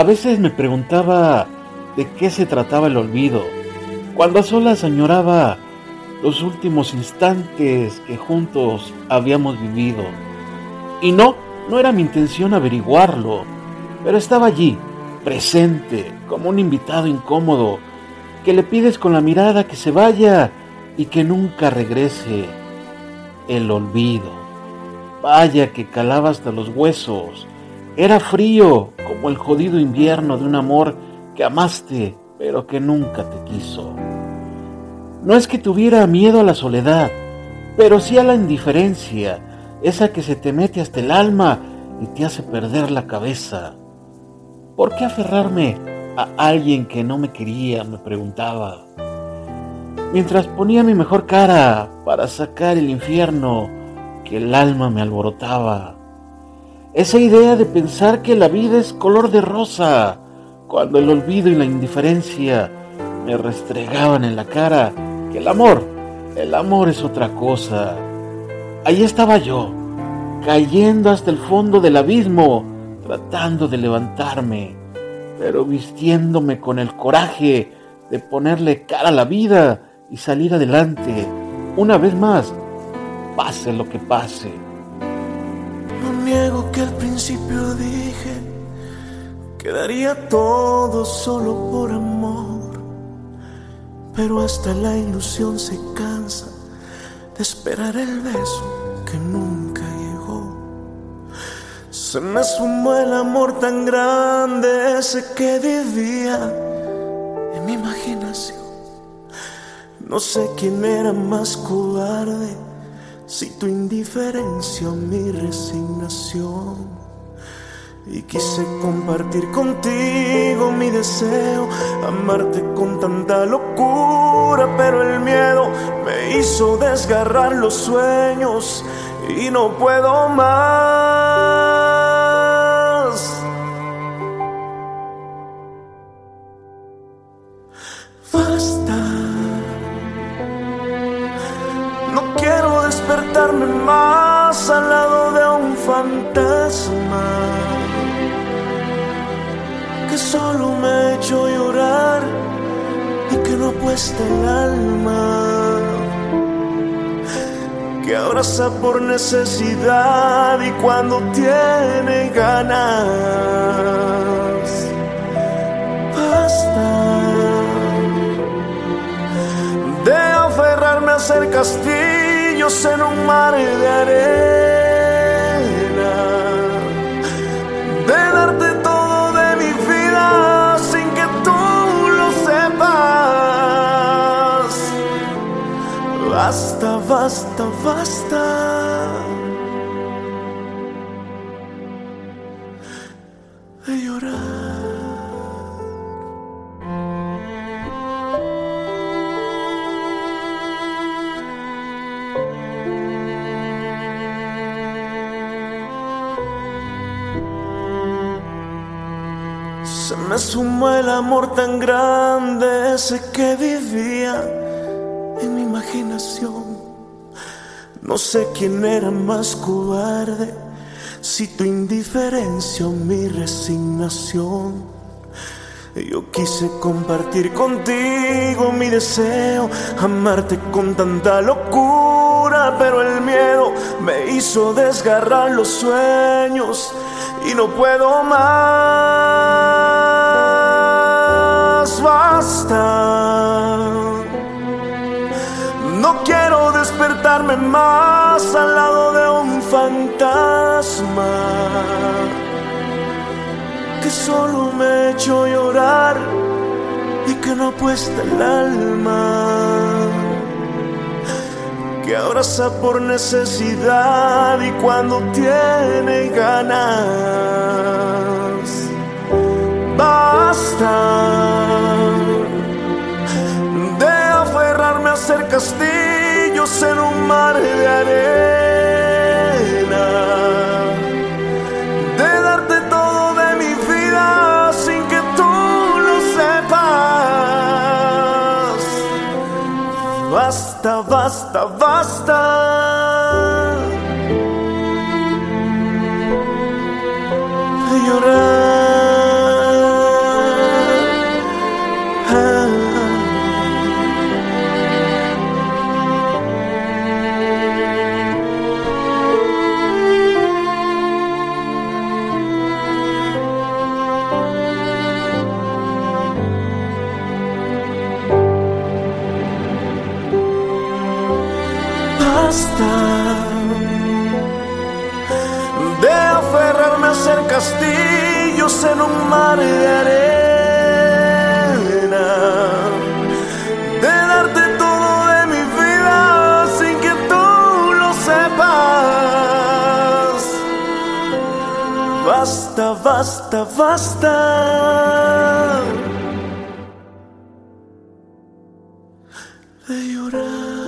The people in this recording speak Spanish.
A veces me preguntaba de qué se trataba el olvido, cuando a solas añoraba los últimos instantes que juntos habíamos vivido. Y no, no era mi intención averiguarlo, pero estaba allí, presente, como un invitado incómodo, que le pides con la mirada que se vaya y que nunca regrese. El olvido. Vaya que calaba hasta los huesos. Era frío como el jodido invierno de un amor que amaste pero que nunca te quiso. No es que tuviera miedo a la soledad, pero sí a la indiferencia, esa que se te mete hasta el alma y te hace perder la cabeza. ¿Por qué aferrarme a alguien que no me quería? me preguntaba. Mientras ponía mi mejor cara para sacar el infierno que el alma me alborotaba. Esa idea de pensar que la vida es color de rosa, cuando el olvido y la indiferencia me restregaban en la cara que el amor, el amor es otra cosa. Ahí estaba yo, cayendo hasta el fondo del abismo, tratando de levantarme, pero vistiéndome con el coraje de ponerle cara a la vida y salir adelante, una vez más, pase lo que pase. Principio dije que daría todo solo por amor, pero hasta la ilusión se cansa de esperar el beso que nunca se me sumó el amor tan grande ese que vivía en mi imaginación. No sé quién era más cobarde, si tu indiferencia o mi resignación. Y quise compartir contigo mi deseo, amarte con tanta locura, pero el miedo me hizo desgarrar los sueños y no puedo más. despertarme más al lado de un fantasma que solo me ha hecho llorar y que no apuesta el alma que abraza por necesidad y cuando tiene ganas basta de aferrarme a ser castigo en un mar de arena, Basta, basta, basta. De llorar. Se me sumó el amor tan grande ese que vivía No sé quién era más cobarde, si tu indiferencia o mi resignación. Yo quise compartir contigo mi deseo, amarte con tanta locura, pero el miedo me hizo desgarrar los sueños y no puedo más basta. No quiero despertarme más al lado de un fantasma que solo me ha llorar y que no apuesta el alma. Que abraza por necesidad y cuando tiene ganas. Basta, basta, llorar. vasta, vasta, vasta. De llorar.